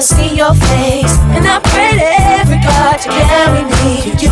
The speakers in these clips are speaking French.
Still see your face, and I pray to every God to carry me. To you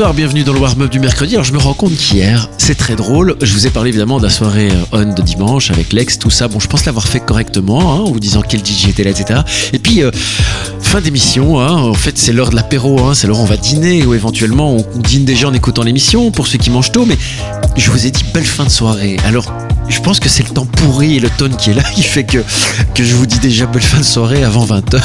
Bonsoir, bienvenue dans le warm-up du mercredi. Alors je me rends compte qu'hier, c'est très drôle. Je vous ai parlé évidemment de la soirée euh, on de dimanche avec Lex, tout ça. Bon, je pense l'avoir fait correctement, hein, en vous disant quel DJ était là, etc. Et puis, euh, fin d'émission, hein, en fait c'est l'heure de l'apéro, hein, c'est l'heure où on va dîner, ou éventuellement on, dîne déjà en écoutant l'émission, pour ceux qui mangent tôt, mais je vous ai dit belle fin de soirée. Alors je pense que c'est le temps pourri et le tone qui est là qui fait que, je vous dis déjà belle fin de soirée avant 20h.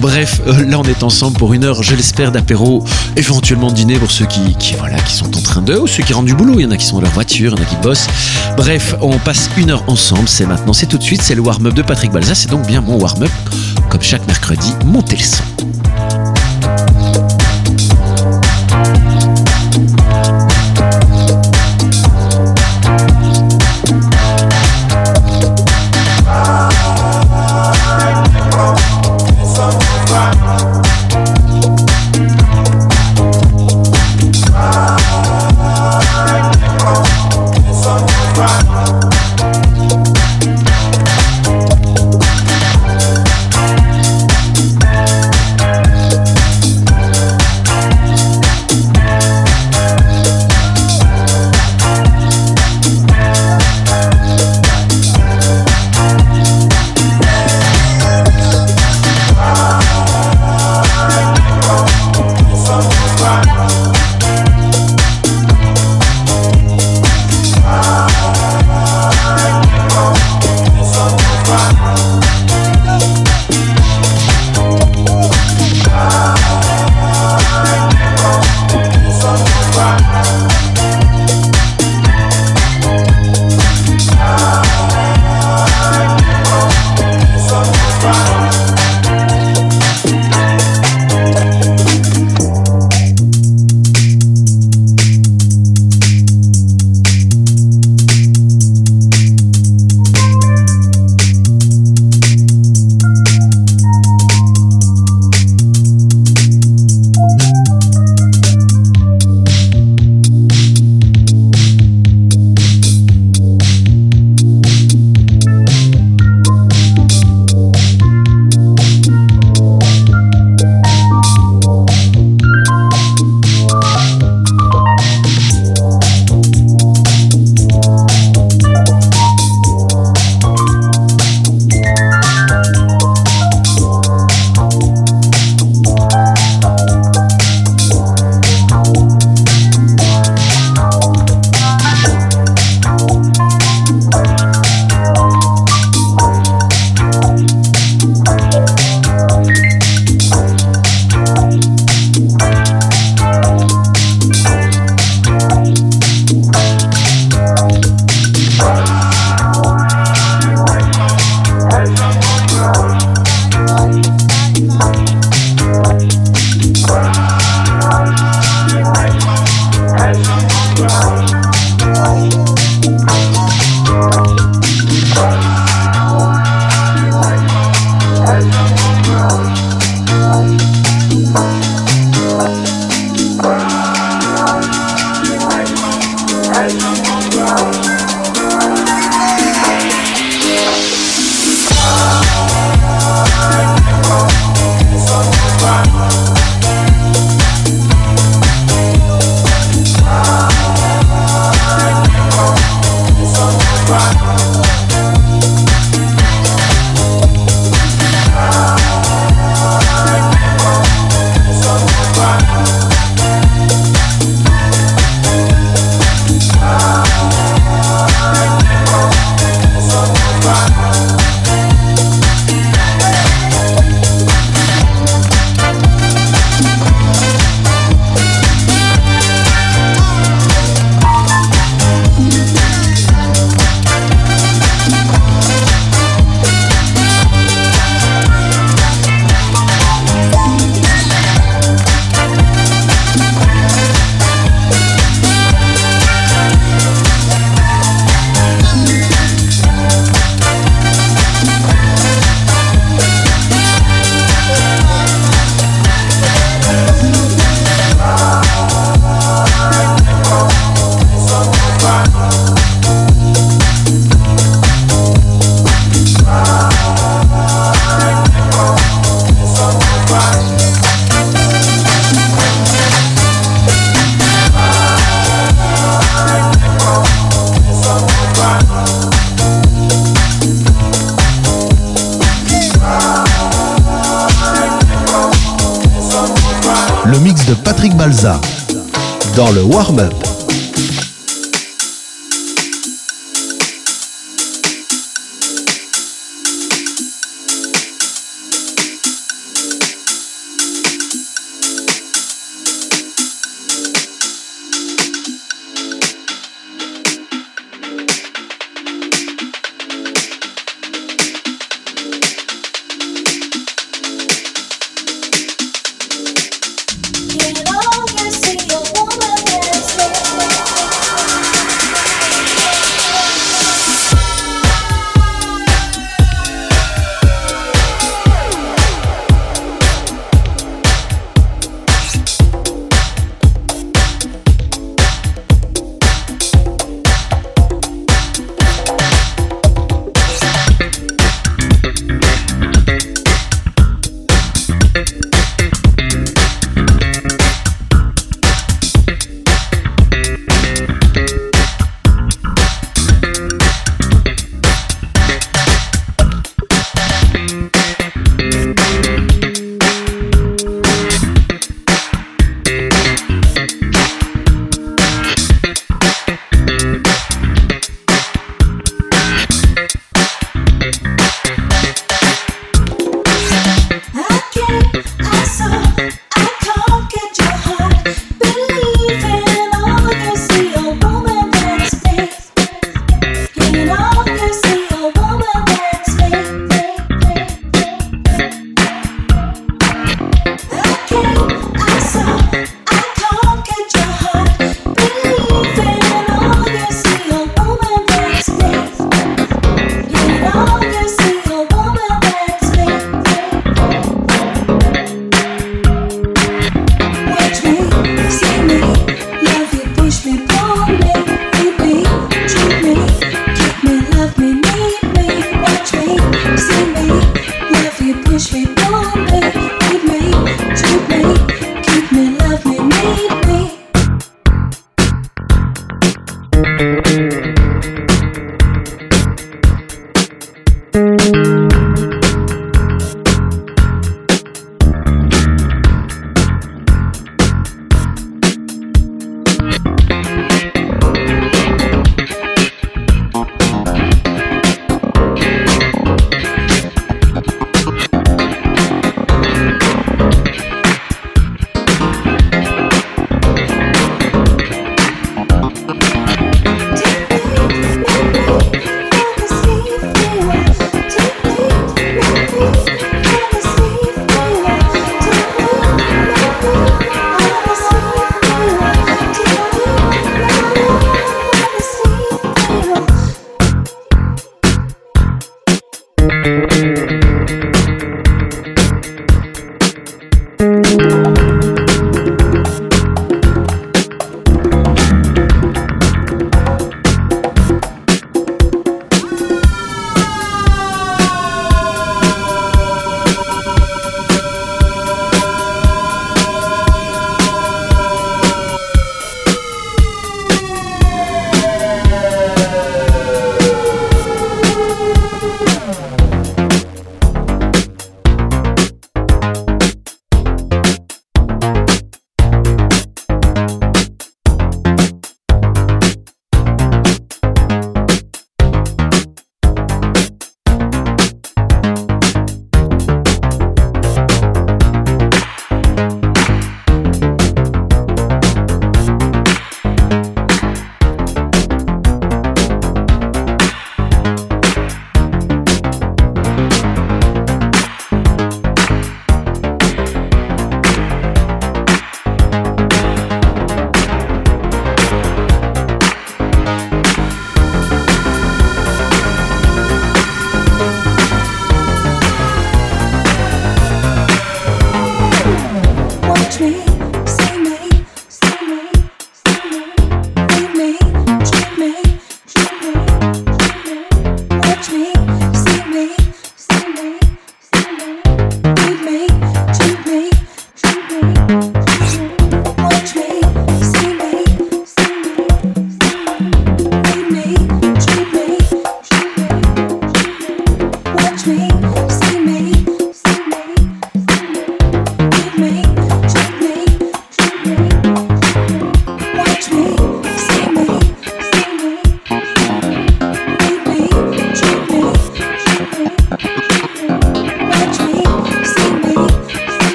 Bref, euh, là on est ensemble pour une heure, je l'espère, d'apéro, éventuellement dîner pour ceux qui, qui, voilà, qui sont en train de, ou ceux qui rentrent du boulot. Il y en a qui sont dans leur voiture, il y en a qui bossent. Bref, on passe une heure ensemble, c'est maintenant, c'est tout de suite, c'est le warm-up de Patrick Balza, c'est donc bien mon warm-up. Comme chaque mercredi, montez le son. Dans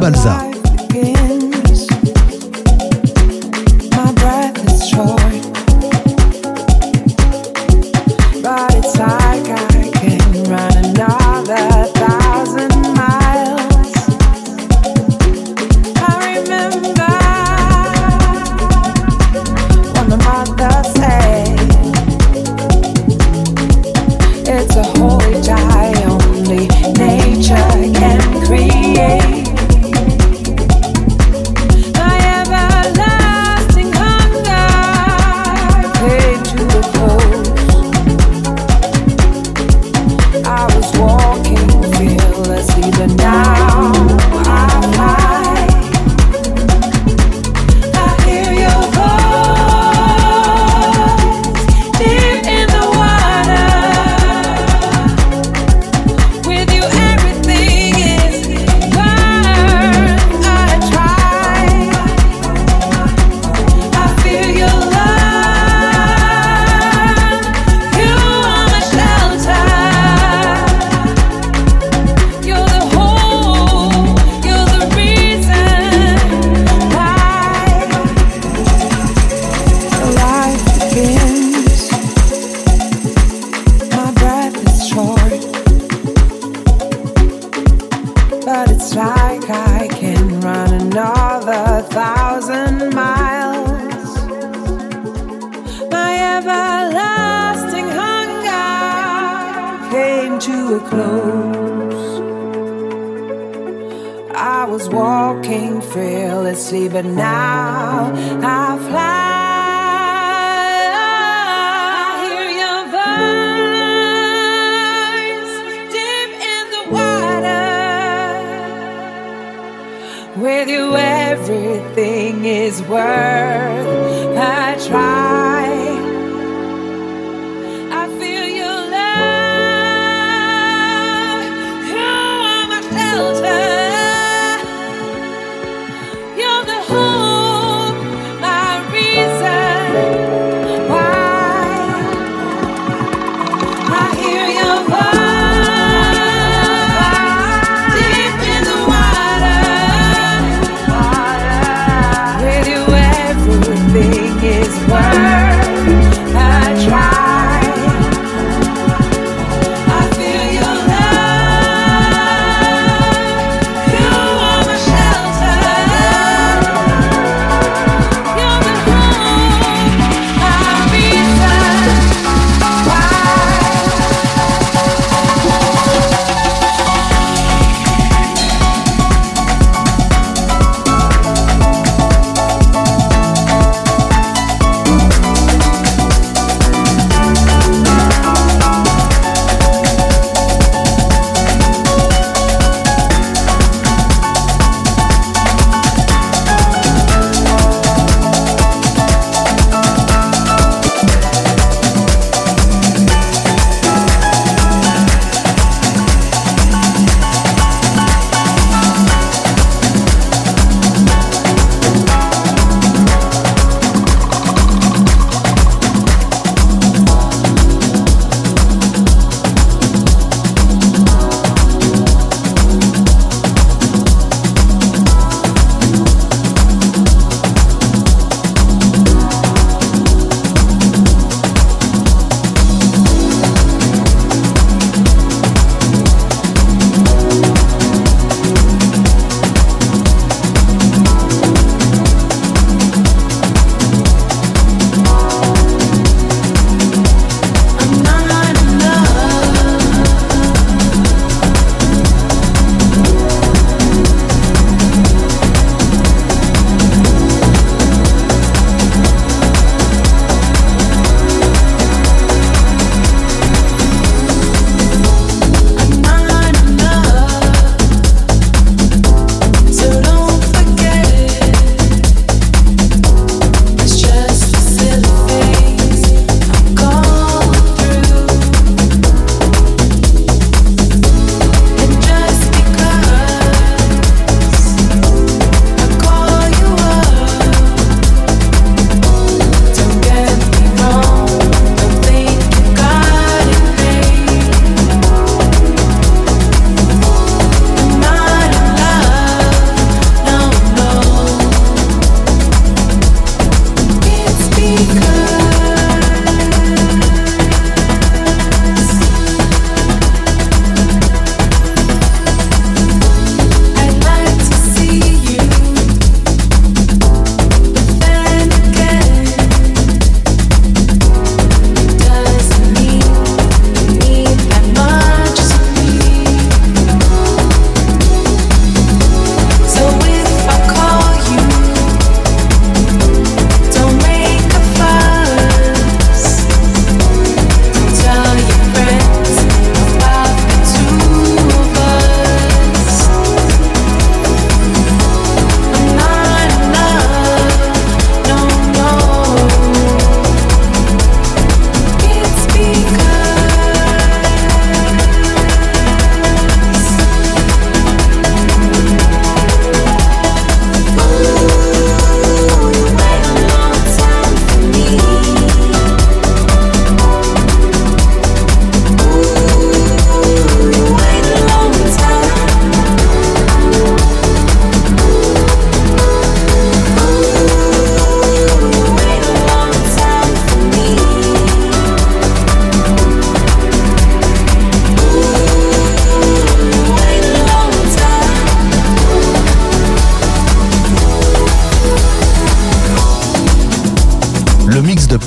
Balza.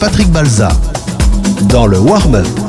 Patrick Balza. Dans le warm-up.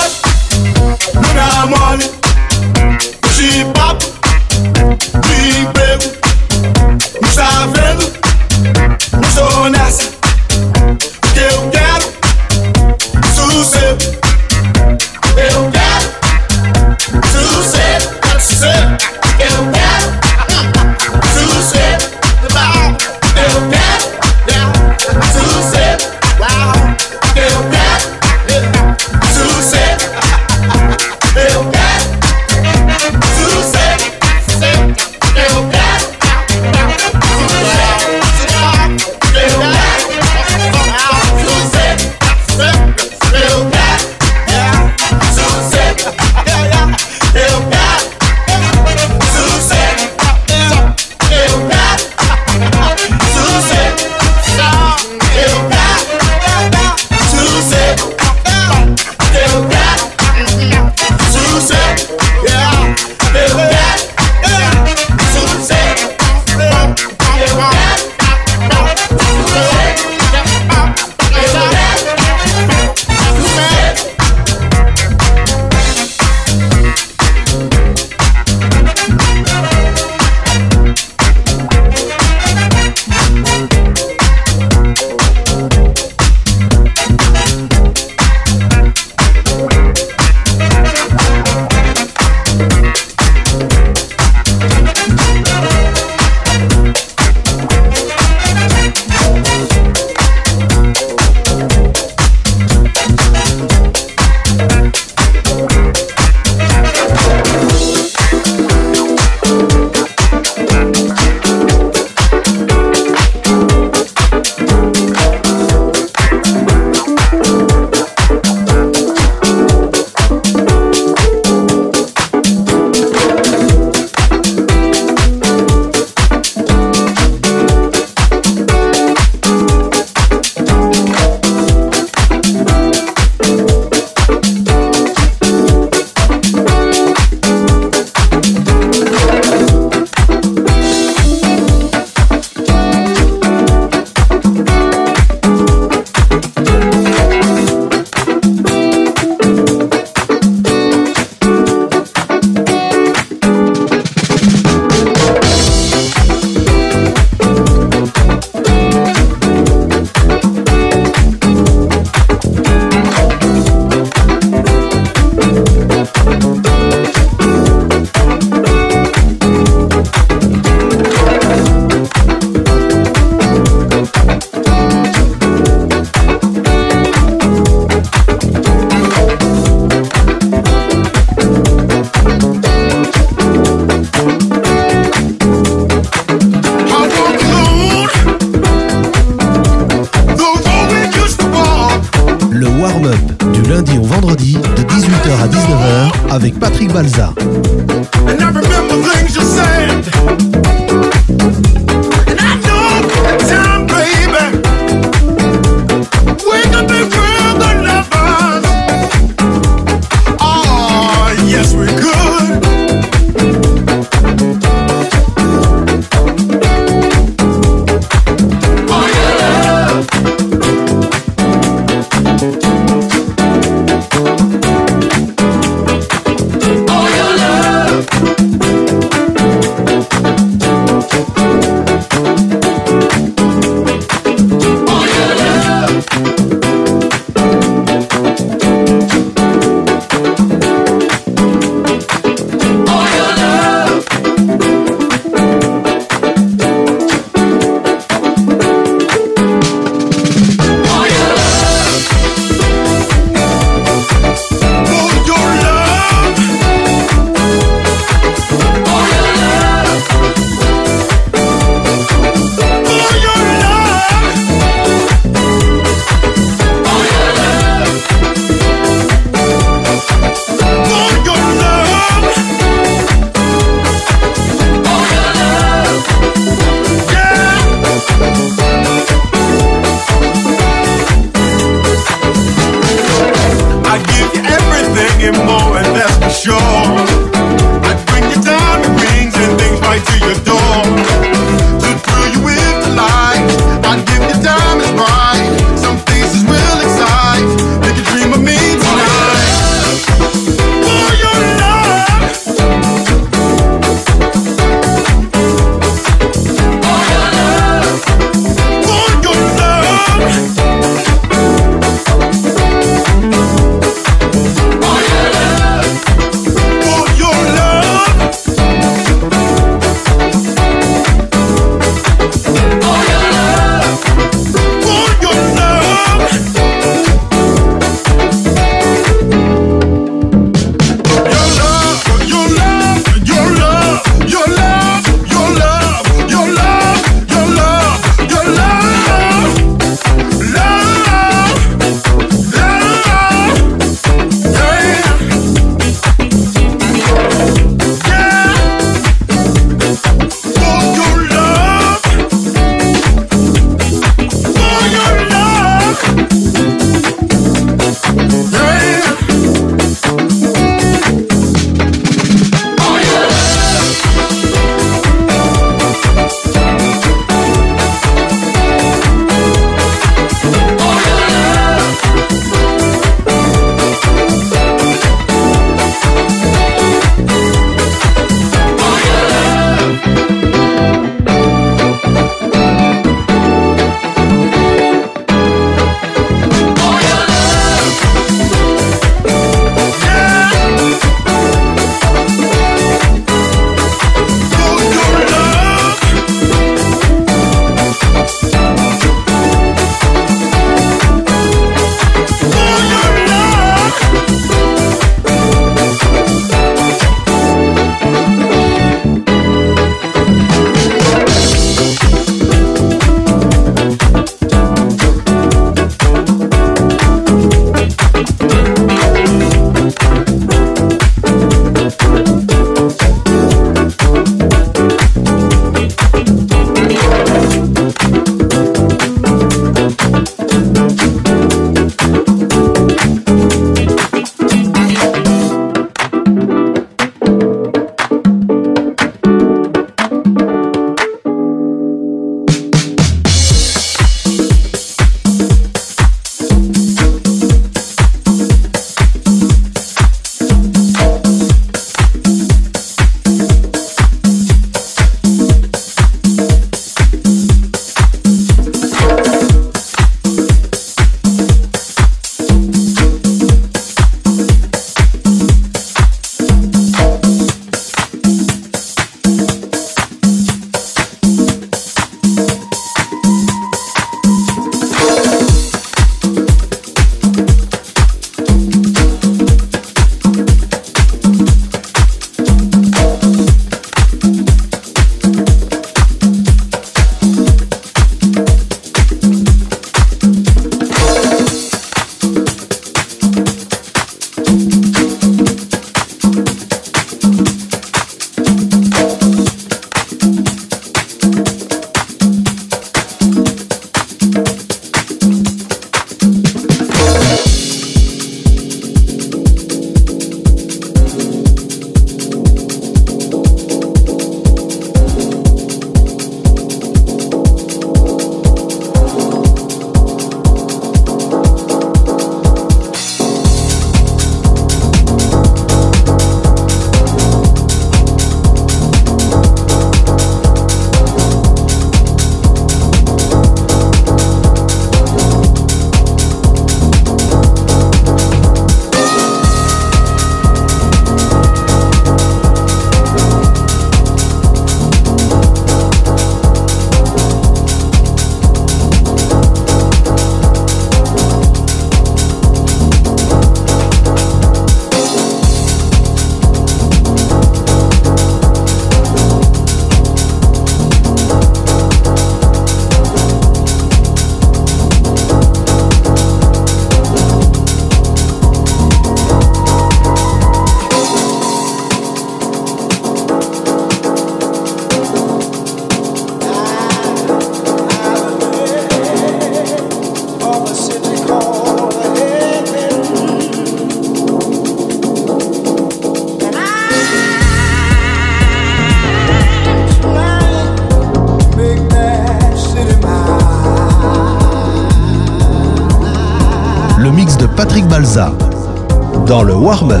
Dans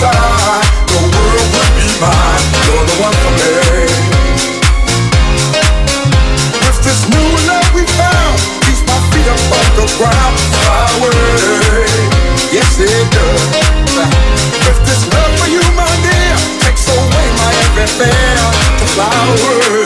the world would be mine. You're the one for me. With this new love we found, keeps my feet up off the ground. Yes it does. This love for you, my dear, takes away my every fear, the away.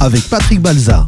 Avec Patrick Balza.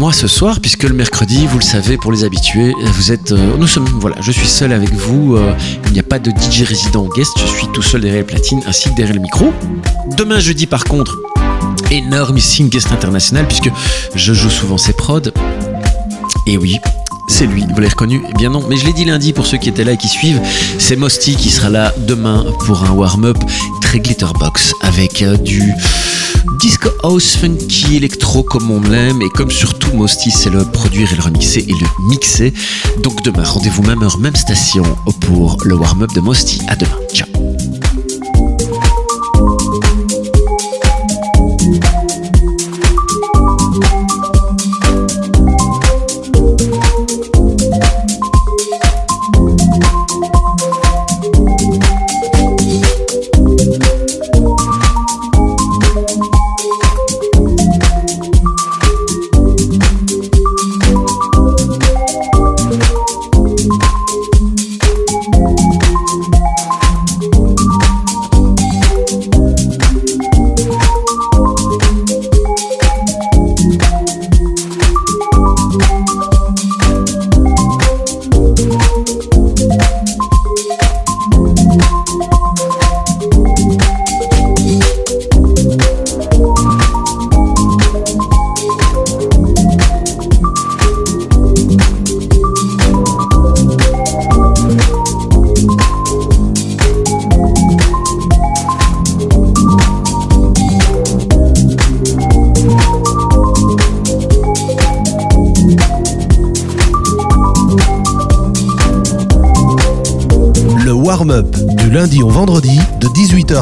Moi ce soir, puisque le mercredi, vous le savez, pour les habitués, vous êtes, euh, nous sommes, voilà, je suis seul avec vous. euh, il n'y a pas de DJ résident guest, je suis tout seul derrière les platines ainsi que derrière le micro. Demain jeudi, par contre, énormissime guest international, puisque je joue souvent ses prods. Et oui. C'est lui, vous l'avez reconnu Eh bien non, mais je l'ai dit lundi pour ceux qui étaient là et qui suivent. C'est Mosty qui sera là demain pour un warm-up très glitterbox avec euh, du disco house funky électro comme on l'aime et comme surtout Mosty c'est le produire et le remixer et le mixer. Donc demain, rendez-vous même heure, même station pour le warm-up de Mosty. À demain. Ciao.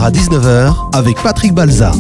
À 19h avec Patrick Balza.